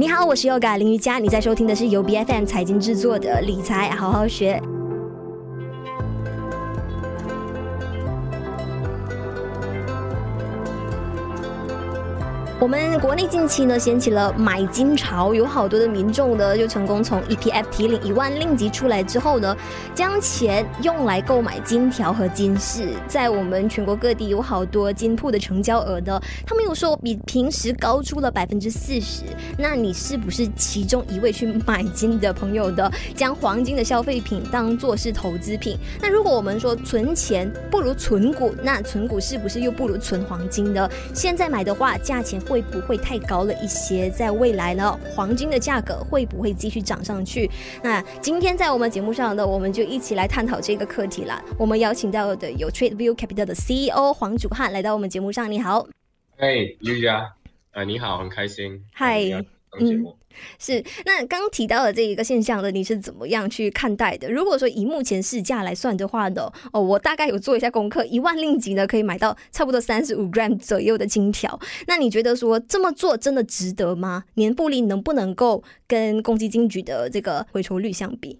你好，我是 Yoga 林瑜伽，你在收听的是由 BFM 财经制作的理财好好学。我们国内近期呢掀起了买金潮，有好多的民众呢就成功从 EPF 提领一万令吉出来之后呢，将钱用来购买金条和金饰。在我们全国各地有好多金铺的成交额呢，他们有说比平时高出了百分之四十。那你是不是其中一位去买金的朋友的？将黄金的消费品当作是投资品？那如果我们说存钱不如存股，那存股是不是又不如存黄金呢？现在买的话，价钱。会不会太高了一些？在未来呢，黄金的价格会不会继续涨上去？那今天在我们节目上呢，我们就一起来探讨这个课题啦。我们邀请到的有 TradeView Capital 的 CEO 黄祖汉来到我们节目上。你好，哎，瑜伽，啊，你好，很开心，嗨，嗯。是，那刚刚提到的这一个现象呢，你是怎么样去看待的？如果说以目前市价来算的话呢，哦，我大概有做一下功课，一万令吉呢可以买到差不多三十五 gram 左右的金条。那你觉得说这么做真的值得吗？年复利能不能够跟公积金局的这个回酬率相比？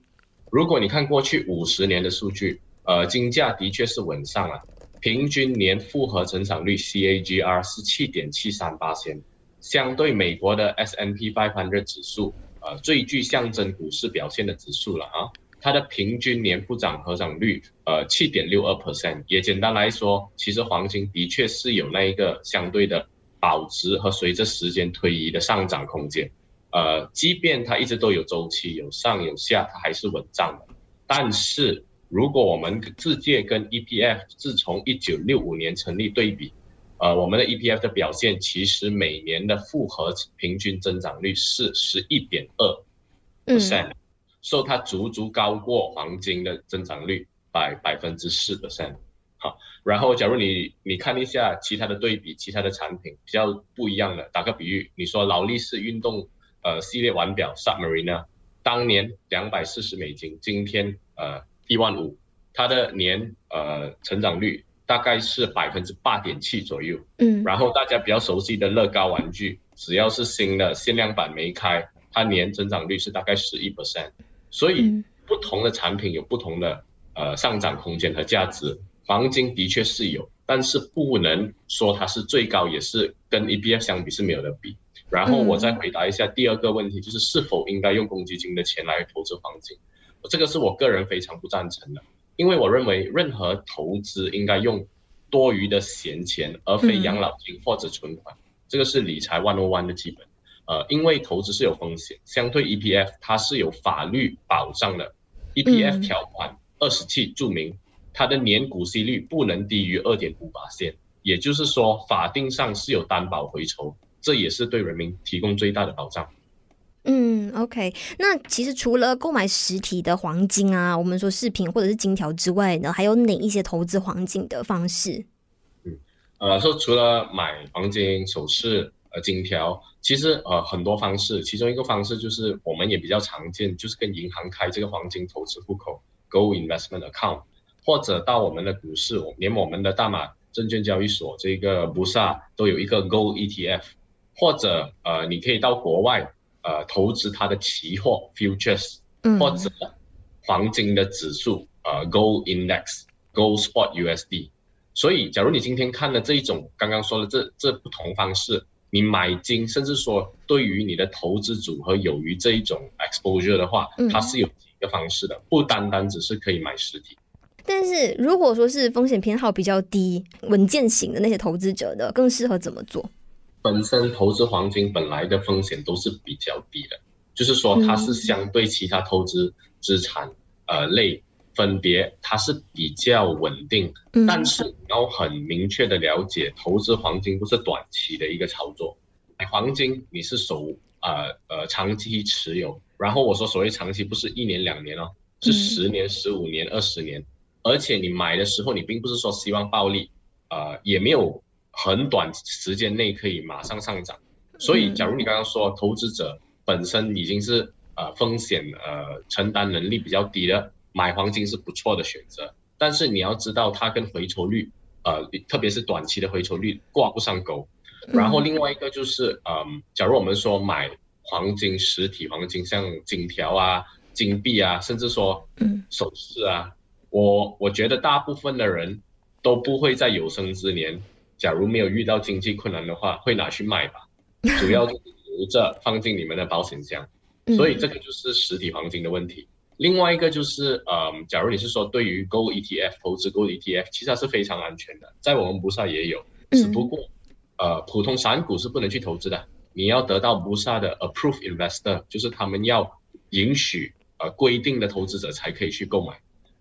如果你看过去五十年的数据，呃，金价的确是稳上了，平均年复合成长率 CAGR 是七点七三八千。相对美国的 S M P 500指数，呃，最具象征股市表现的指数了啊，它的平均年复涨合涨率，呃，七点六二 percent。也简单来说，其实黄金的确是有那一个相对的保值和随着时间推移的上涨空间。呃，即便它一直都有周期，有上有下，它还是稳涨的。但是如果我们直接跟 ETF 自从一九六五年成立对比，呃，我们的 EPF 的表现其实每年的复合平均增长率是十一点二 percent，所以它足足高过黄金的增长率百百分之四 percent。好，然后假如你你看一下其他的对比，其他的产品比较不一样的，打个比喻，你说劳力士运动呃系列腕表 Submariner，当年两百四十美金，今天呃一万五，它的年呃成长率。大概是百分之八点七左右，嗯，然后大家比较熟悉的乐高玩具，只要是新的限量版没开，它年增长率是大概十一 percent，所以不同的产品有不同的呃上涨空间和价值。黄金的确是有，但是不能说它是最高，也是跟 EBF 相比是没有的比。然后我再回答一下第二个问题，就是是否应该用公积金的钱来投资黄金，这个是我个人非常不赞成的。因为我认为任何投资应该用多余的闲钱，而非养老金或者存款，嗯、这个是理财 one o one 的基本。呃，因为投资是有风险，相对 EPF 它是有法律保障的。，EPF 条款二十七注明，它的年股息率不能低于二点五八线也就是说法定上是有担保回酬，这也是对人民提供最大的保障。嗯，OK。那其实除了购买实体的黄金啊，我们说饰品或者是金条之外呢，还有哪一些投资黄金的方式？嗯，呃，说除了买黄金首饰、呃金条，其实呃很多方式，其中一个方式就是我们也比较常见，就是跟银行开这个黄金投资户口 （Gold Investment Account），或者到我们的股市，连我们的大马证券交易所这个 Bursa 都有一个 Gold ETF，或者呃你可以到国外。呃，投资它的期货 futures，或者黄金的指数，呃，gold index，gold spot USD。所以，假如你今天看了这一种刚刚说的这这不同方式，你买金，甚至说对于你的投资组合有于这一种 exposure 的话，它是有几个方式的，不单单只是可以买实体。但是，如果说是风险偏好比较低、稳健型的那些投资者的，更适合怎么做？本身投资黄金本来的风险都是比较低的，就是说它是相对其他投资资产呃类分别它是比较稳定，但是你要很明确的了解，投资黄金不是短期的一个操作，黄金你是守呃呃长期持有，然后我说所谓长期不是一年两年哦，是十年、十五年、二十年，而且你买的时候你并不是说希望暴利，呃也没有。很短时间内可以马上上涨，所以假如你刚刚说投资者本身已经是呃风险呃承担能力比较低的，买黄金是不错的选择。但是你要知道它跟回酬率呃特别是短期的回酬率挂不上钩。然后另外一个就是嗯、呃，假如我们说买黄金实体黄金，像金条啊、金币啊，甚至说嗯首饰啊，我我觉得大部分的人都不会在有生之年，假如没有遇到经济困难的话，会拿去卖吧，主要就是留着放进你们的保险箱，所以这个就是实体黄金的问题。另外一个就是，嗯，假如你是说对于 Gold ETF 投资 Gold ETF，其实它是非常安全的，在我们 Bursa 也有，只不过，呃，普通散股是不能去投资的，你要得到 Bursa 的 Approved Investor，就是他们要允许呃规定的投资者才可以去购买，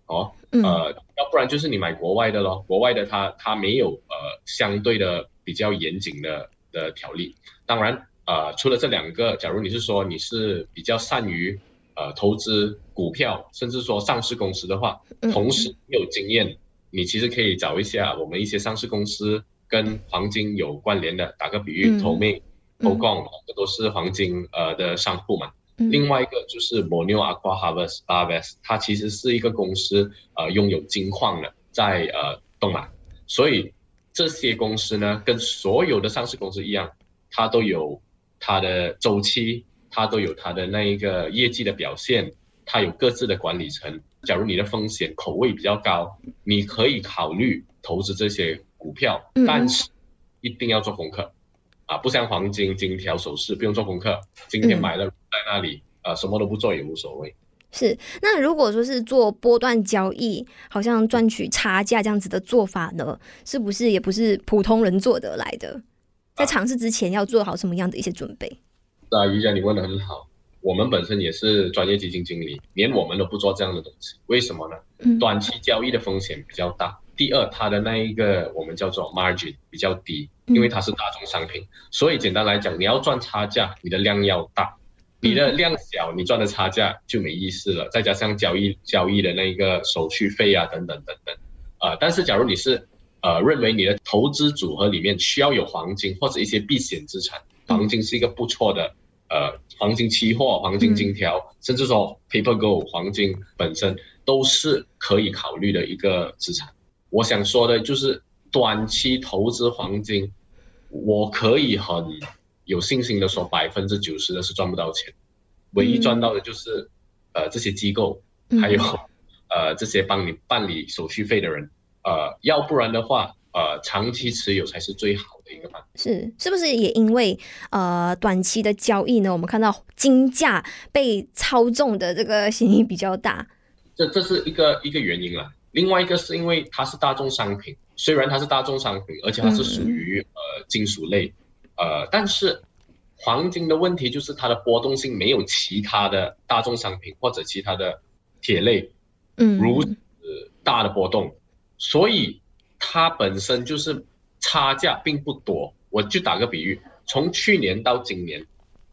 哦，呃，要不然就是你买国外的咯，国外的它它没有呃相对的比较严谨的的条例，当然，呃，除了这两个，假如你是说你是比较善于呃，投资股票，甚至说上市公司的话，同时没有经验，你其实可以找一下我们一些上市公司跟黄金有关联的，打个比喻，投妹、投矿，这都是黄金呃的商铺嘛。另外一个就是 Borneo Aqua Harvest Harvest，它其实是一个公司，呃，拥有金矿的，在呃东马，所以这些公司呢，跟所有的上市公司一样，它都有它的周期。它都有它的那一个业绩的表现，它有各自的管理层。假如你的风险口味比较高，你可以考虑投资这些股票，但是一定要做功课，啊，不像黄金、金条、首饰不用做功课，今天买了在那里，啊，什么都不做也无所谓。是，那如果说是做波段交易，好像赚取差价这样子的做法呢，是不是也不是普通人做得来的？在尝试之前要做好什么样的一些准备？啊，瑜伽，你问的很好。我们本身也是专业基金经理，连我们都不做这样的东西。为什么呢？短期交易的风险比较大。第二，它的那一个我们叫做 margin 比较低，因为它是大宗商品。所以简单来讲，你要赚差价，你的量要大。你的量小，你赚的差价就没意思了。再加上交易交易的那个手续费啊，等等等等。呃，但是假如你是呃认为你的投资组合里面需要有黄金或者一些避险资产。黄金是一个不错的，呃，黄金期货、黄金金条，嗯、甚至说 paper gold 黄金本身都是可以考虑的一个资产。我想说的就是，短期投资黄金，我可以很有信心的说，百分之九十的是赚不到钱，唯一赚到的就是，嗯、呃，这些机构，还有，呃，这些帮你办理手续费的人，呃，要不然的话。呃，长期持有才是最好的一个办法。是，是不是也因为呃短期的交易呢？我们看到金价被操纵的这个嫌疑比较大。这这是一个一个原因了。另外一个是因为它是大众商品，虽然它是大众商品，而且它是属于、嗯、呃金属类，呃，但是黄金的问题就是它的波动性没有其他的大众商品或者其他的铁类，嗯，如此大的波动，嗯、所以。它本身就是差价并不多，我就打个比喻，从去年到今年，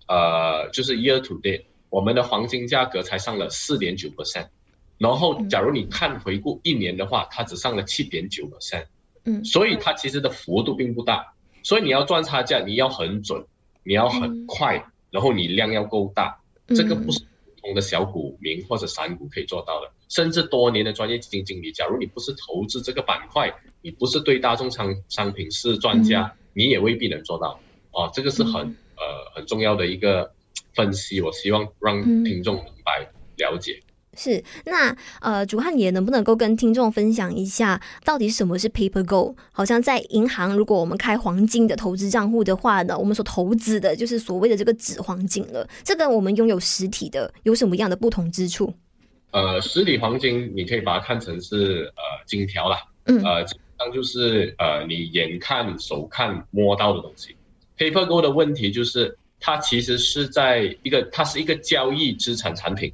呃，就是 year to date，我们的黄金价格才上了四点九 percent，然后假如你看回顾一年的话，它只上了七点九 percent，嗯，所以它其实的幅度并不大，所以你要赚差价，你要很准，你要很快，然后你量要够大，这个不是普通。的小股民或者散户可以做到的，甚至多年的专业基金经理，假如你不是投资这个板块，你不是对大众商商品是专家，嗯、你也未必能做到。哦，这个是很、嗯、呃很重要的一个分析，我希望让听众明白、嗯、了解。是，那呃，主汉也能不能够跟听众分享一下，到底什么是 paper gold？好像在银行，如果我们开黄金的投资账户的话呢，我们所投资的就是所谓的这个纸黄金了。这跟我们拥有实体的有什么样的不同之处？呃，实体黄金你可以把它看成是呃金条啦，嗯，呃，基本上就是呃你眼看、手看、摸到的东西。paper gold 的问题就是它其实是在一个，它是一个交易资产产品。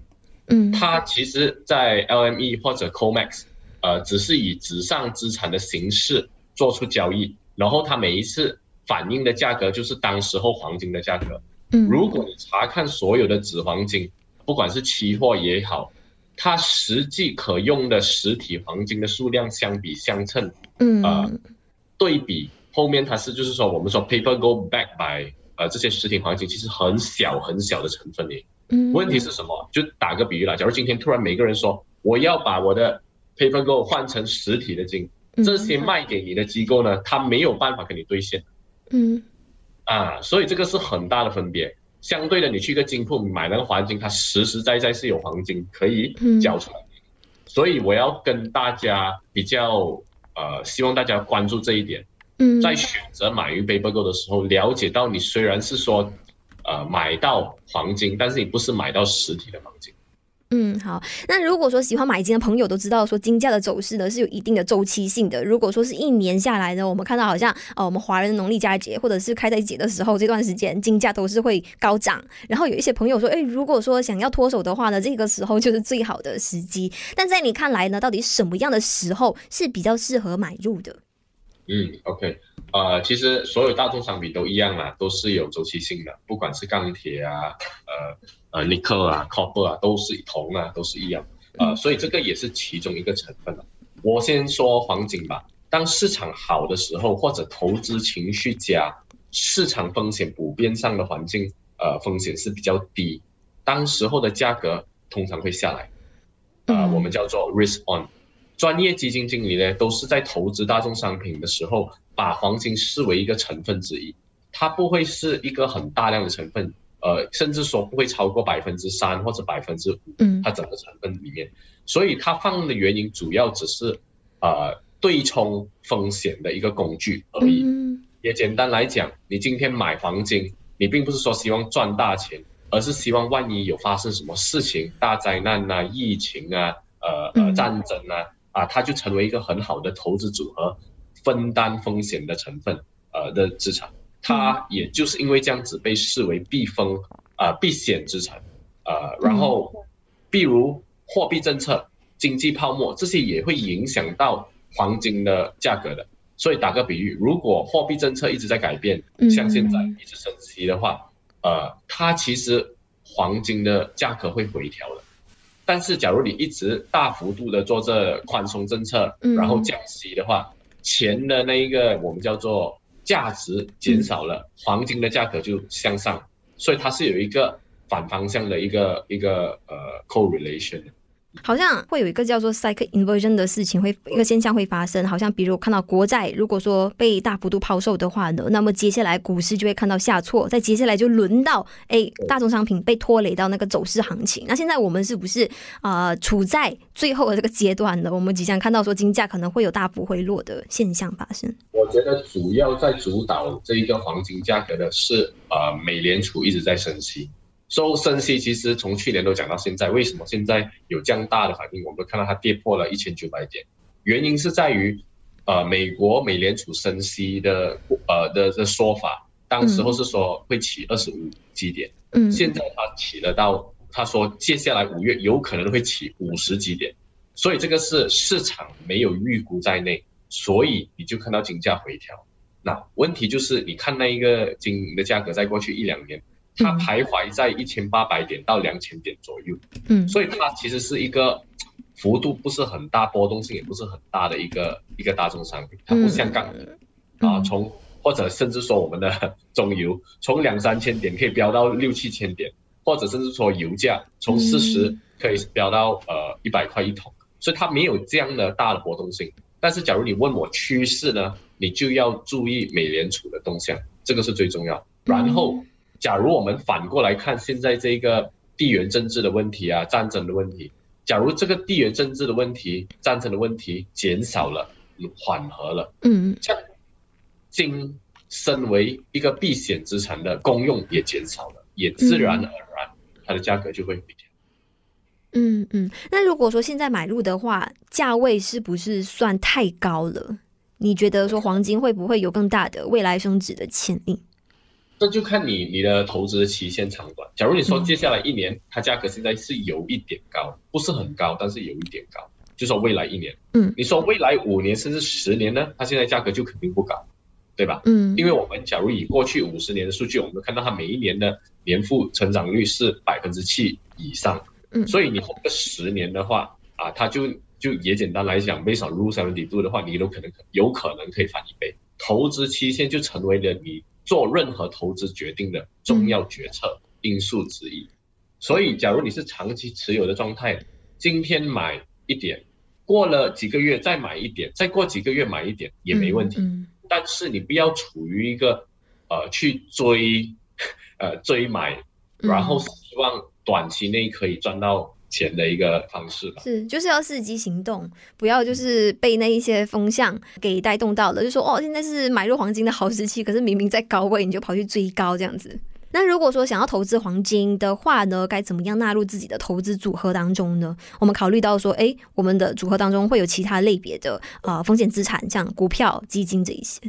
嗯，它其实，在 LME 或者 COMEX，呃，只是以纸上资产的形式做出交易，然后它每一次反映的价格就是当时候黄金的价格。嗯，如果你查看所有的纸黄金，不管是期货也好，它实际可用的实体黄金的数量相比相称，嗯，呃，对比后面它是就是说我们说 paper gold backed by，呃，这些实体黄金其实很小很小的成分里。问题是什么？就打个比喻啦，假如今天突然每个人说我要把我的 paper gold 换成实体的金，这些卖给你的机构呢，他没有办法给你兑现。嗯，啊，所以这个是很大的分别。相对的，你去一个金铺买那个黄金，它实实在在是有黄金可以交出来。嗯、所以我要跟大家比较呃，希望大家关注这一点。嗯，在选择买玉 Paper Gold 的时候，了解到你虽然是说呃买到黄金，但是你不是买到实体的黄金。嗯，好。那如果说喜欢买金的朋友都知道，说金价的走势呢是有一定的周期性的。如果说是一年下来呢，我们看到好像呃，我们华人农历佳节或者是开斋节的时候，这段时间金价都是会高涨。然后有一些朋友说，诶，如果说想要脱手的话呢，这个时候就是最好的时机。但在你看来呢，到底什么样的时候是比较适合买入的？嗯，OK，呃，其实所有大宗商品都一样啦，都是有周期性的，不管是钢铁啊，呃。呃，nickel 啊，copper 啊，都是铜啊，都是一样，呃，所以这个也是其中一个成分了。我先说黄金吧。当市场好的时候，或者投资情绪佳，市场风险普遍上的环境，呃，风险是比较低，当时候的价格通常会下来，呃，我们叫做 risk on。专业基金经理呢，都是在投资大宗商品的时候，把黄金视为一个成分之一，它不会是一个很大量的成分。呃，甚至说不会超过百分之三或者百分之五，嗯，它整个成分里面，嗯、所以它放的原因主要只是，呃，对冲风险的一个工具而已。嗯、也简单来讲，你今天买黄金，你并不是说希望赚大钱，而是希望万一有发生什么事情，大灾难啊、疫情啊、呃呃战争啊，啊，它就成为一个很好的投资组合，分担风险的成分，呃的资产。它也就是因为这样子被视为避风啊、呃、避险资产，呃，然后，比如货币政策、经济泡沫这些也会影响到黄金的价格的。所以打个比喻，如果货币政策一直在改变，像现在一直升息的话，呃，它其实黄金的价格会回调的。但是假如你一直大幅度的做这宽松政策，然后降息的话，钱的那一个我们叫做。价值减少了，黄金的价格就向上，所以它是有一个反方向的一个一个呃 correlation。好像会有一个叫做 cycle inversion 的事情会一个现象会发生，好像比如看到国债如果说被大幅度抛售的话呢，那么接下来股市就会看到下挫，再接下来就轮到哎大宗商品被拖累到那个走势行情。那现在我们是不是啊、呃、处在最后的这个阶段呢？我们即将看到说金价可能会有大幅回落的现象发生。我觉得主要在主导这一个黄金价格的是呃美联储一直在升息。收升息其实从去年都讲到现在，为什么现在有这样大的反应？我们看到它跌破了一千九百点，原因是在于，呃，美国美联储升息的呃的的说法，当时候是说会起二十五基点，嗯，现在它起了到，他说接下来五月有可能会起五十基点，所以这个是市场没有预估在内，所以你就看到金价回调。那问题就是，你看那一个金的价格，在过去一两年。它徘徊在一千八百点到两千点左右，嗯，所以它其实是一个幅度不是很大，波动性也不是很大的一个一个大宗商品，它不像钢铁啊，从或者甚至说我们的 中油，从两三千点可以飙到六七千点，或者甚至说油价从四十可以飙到呃一百块一桶，所以它没有这样的大的波动性。但是假如你问我趋势呢，你就要注意美联储的动向，这个是最重要。然后。假如我们反过来看现在这个地缘政治的问题啊，战争的问题，假如这个地缘政治的问题、战争的问题减少了、缓和了，嗯，这样金身为一个避险资产的功用也减少了，也自然而然它的价格就会回调。嗯嗯，那如果说现在买入的话，价位是不是算太高了？你觉得说黄金会不会有更大的未来升值的潜力？这就看你你的投资的期限长短。假如你说接下来一年，它价格现在是有一点高，不是很高，但是有一点高，就说未来一年，嗯，你说未来五年甚至十年呢？它现在价格就肯定不高，对吧？嗯，因为我们假如以过去五十年的数据，我们看到它每一年的年复成长率是百分之七以上，嗯，所以你活个十年的话，啊，它就就也简单来讲，based on Rule 72的话，你都可能有可能可以翻一倍，投资期限就成为了你。做任何投资决定的重要决策因素之一，所以假如你是长期持有的状态，今天买一点，过了几个月再买一点，再过几个月买一点也没问题。但是你不要处于一个呃去追 呃追买然后希望短期内可以赚到钱的一个方式吧。是，就是要伺机行动，不要就是被那一些风向给带动到了，就说哦，现在是买入黄金的好时期，可是明明在高位，你就跑去追高这样子。那如果说想要投资黄金的话呢，该怎么样纳入自己的投资组合当中呢？我们考虑到说，哎，我们的组合当中会有其他类别的呃风险资产，像股票、基金这一些。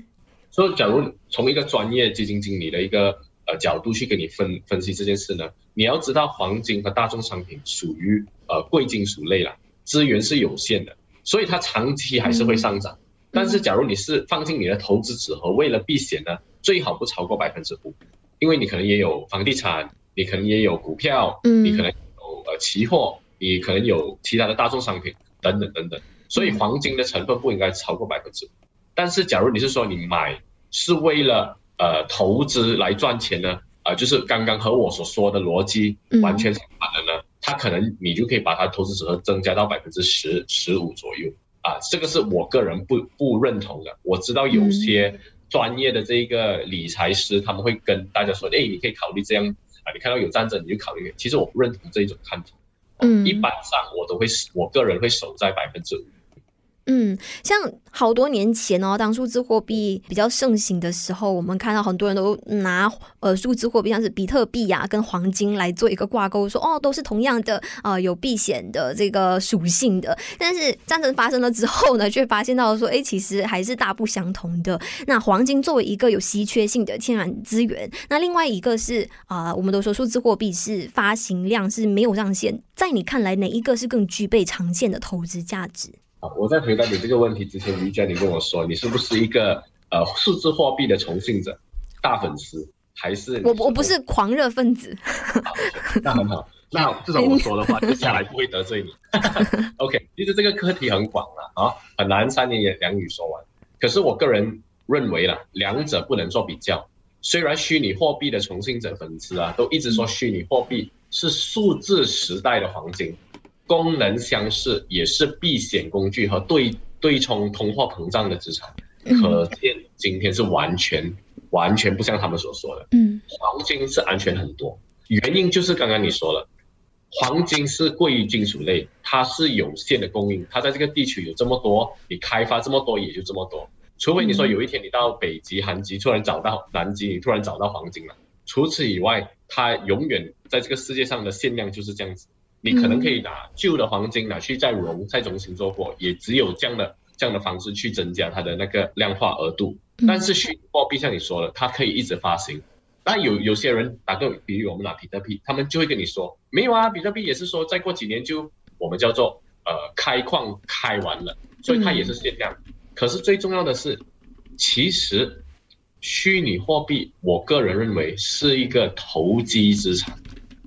所以，假如从一个专业基金经理的一个呃角度去给你分分析这件事呢，你要知道黄金和大宗商品属于呃贵金属类了，资源是有限的，所以它长期还是会上涨。嗯、但是，假如你是放进你的投资组合，为了避险呢，最好不超过百分之五。因为你可能也有房地产，你可能也有股票，嗯，你可能有呃期货，你可能有其他的大宗商品等等等等，所以黄金的成分不应该超过百分之五。但是假如你是说你买是为了呃投资来赚钱呢，啊、呃，就是刚刚和我所说的逻辑完全相反的呢，它可能你就可以把它投资组合增加到百分之十十五左右啊，这个是我个人不不认同的。我知道有些。专业的这个理财师，他们会跟大家说：“哎，你可以考虑这样啊，你看到有战争，你就考虑。”其实我不认同这一种看法。嗯，一般上我都会，我个人会守在百分之五。嗯，像好多年前哦，当数字货币比较盛行的时候，我们看到很多人都拿呃数字货币，像是比特币呀、跟黄金来做一个挂钩，说哦，都是同样的呃有避险的这个属性的。但是战争发生了之后呢，却发现到说，哎，其实还是大不相同的。那黄金作为一个有稀缺性的天然资源，那另外一个是啊、我们都说数字货币是发行量是没有上限，在你看来，哪一个是更具备长线的投资价值？我在回答你这个问题之前，瑜伽，你跟我说，你是不是一个呃数字货币的崇信者、大粉丝，还是我我不是狂热分子？那很好，那至少我说的话 接下来不会得罪你。OK，其实这个课题很广了啊，很难三言两语说完。可是我个人认为啦，两者不能做比较。虽然虚拟货币的崇信者粉丝啊，都一直说虚拟货币是数字时代的黄金。功能相似，也是避险工具和对对冲通货膨胀的资产。可见今天是完全完全不像他们所说的。嗯，黄金是安全很多，原因就是刚刚你说了，黄金是贵金属类，它是有限的供应，它在这个地区有这么多，你开发这么多也就这么多。除非你说有一天你到北极、韩极突然找到南极，你突然找到黄金了，除此以外，它永远在这个世界上的限量就是这样子。你可能可以拿旧的黄金拿去再熔，再重新做过，也只有这样的这样的方式去增加它的那个量化额度。但是虚拟货币像你说的，它可以一直发行。那有有些人打个比喻，我们拿比特币，他们就会跟你说，没有啊，比特币也是说再过几年就我们叫做呃开矿开完了，所以它也是限量。可是最重要的是，其实虚拟货币，我个人认为是一个投机资产。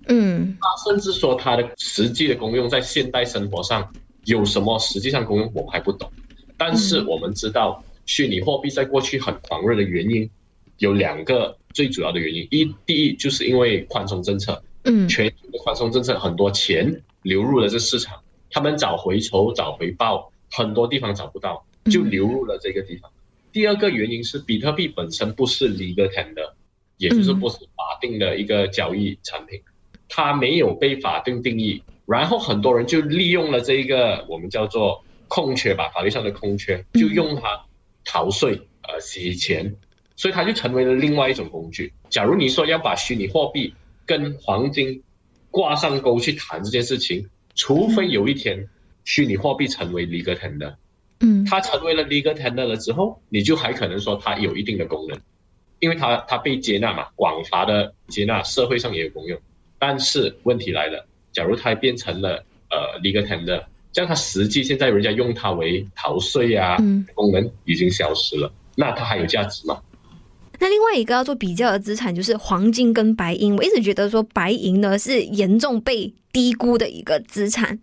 嗯，他甚至说它的实际的功用在现代生活上有什么实际上功用，我们还不懂。但是我们知道，虚拟货币在过去很狂热的原因有两个最主要的原因：一，第一就是因为宽松政策，嗯，全球的宽松政策很多钱流入了这市场，他们找回酬、找回报，很多地方找不到，就流入了这个地方。第二个原因是比特币本身不是 legal tender，也就是不是法定的一个交易产品。它没有被法定定义，然后很多人就利用了这一个我们叫做空缺吧，法律上的空缺，就用它逃税、呃洗钱，所以它就成为了另外一种工具。假如你说要把虚拟货币跟黄金挂上钩去谈这件事情，除非有一天虚拟货币成为 legal tender，嗯，它成为了 legal tender 了之后，你就还可能说它有一定的功能，因为它它被接纳嘛，广泛的接纳，社会上也有功用。但是问题来了，假如它变成了呃 legal tender，这样它实际现在人家用它为逃税啊，嗯、功能已经消失了，那它还有价值吗？那另外一个要做比较的资产就是黄金跟白银，我一直觉得说白银呢是严重被低估的一个资产。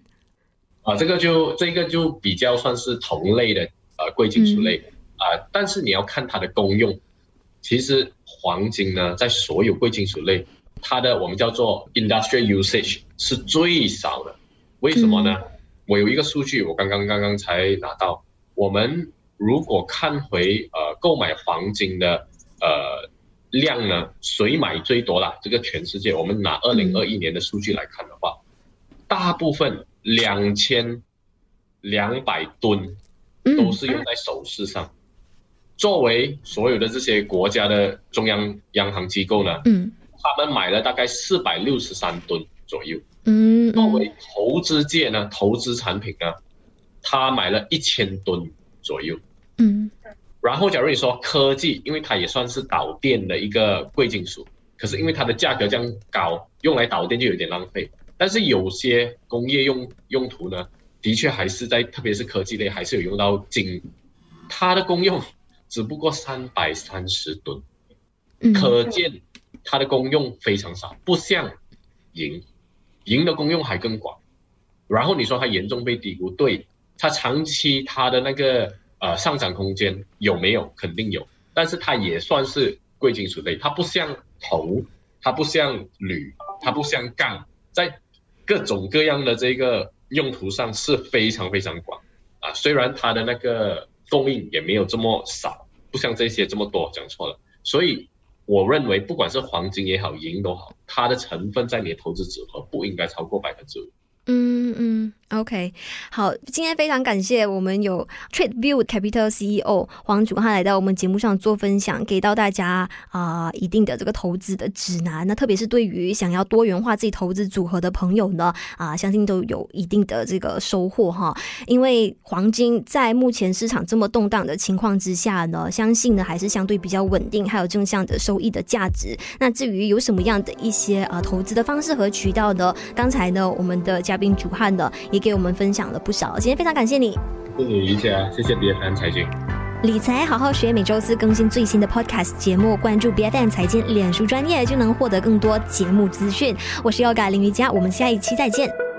啊，这个就这个就比较算是同类的呃贵金属类、嗯、啊，但是你要看它的功用，其实黄金呢在所有贵金属类。它的我们叫做 industrial usage 是最少的，为什么呢？嗯、我有一个数据，我刚刚刚刚才拿到。我们如果看回呃购买黄金的呃量呢，谁买最多啦？这个全世界，我们拿二零二一年的数据来看的话，嗯、大部分两千两百吨都是用在首饰上。嗯、作为所有的这些国家的中央央行机构呢，嗯，他们买了大概四百六十三吨左右。嗯，嗯作为投资界呢，投资产品呢，他买了一千吨左右。嗯。然后，假如你说科技，因为它也算是导电的一个贵金属，可是因为它的价格这样高，用来导电就有点浪费。但是有些工业用用途呢，的确还是在，特别是科技类，还是有用到金。它的功用只不过三百三十吨，可见它的功用非常少，不像银，银的功用还更广。然后你说它严重被低估，对，它长期它的那个。呃，上涨空间有没有？肯定有，但是它也算是贵金属类，它不像铜，它不像铝，它不像钢，在各种各样的这个用途上是非常非常广啊。虽然它的那个供应也没有这么少，不像这些这么多，讲错了。所以我认为，不管是黄金也好，银都好，它的成分在你的投资组合不应该超过百分之五。嗯嗯，OK，好，今天非常感谢我们有 TradeView Capital CEO 黄祖汉来到我们节目上做分享，给到大家啊、一定的这个投资的指南。那特别是对于想要多元化自己投资组合的朋友呢，啊、相信都有一定的这个收获哈。因为黄金在目前市场这么动荡的情况之下呢，相信呢还是相对比较稳定，还有正向的收益的价值。那至于有什么样的一些呃投资的方式和渠道呢？刚才呢我们的。嘉宾主汉的也给我们分享了不少，今天非常感谢你，谢谢一下，谢谢 BFM 财经，理财好好学，每周四更新最新的 Podcast 节目，关注 BFM 财经脸书专业就能获得更多节目资讯。我是 Yoga 林瑜伽，我们下一期再见。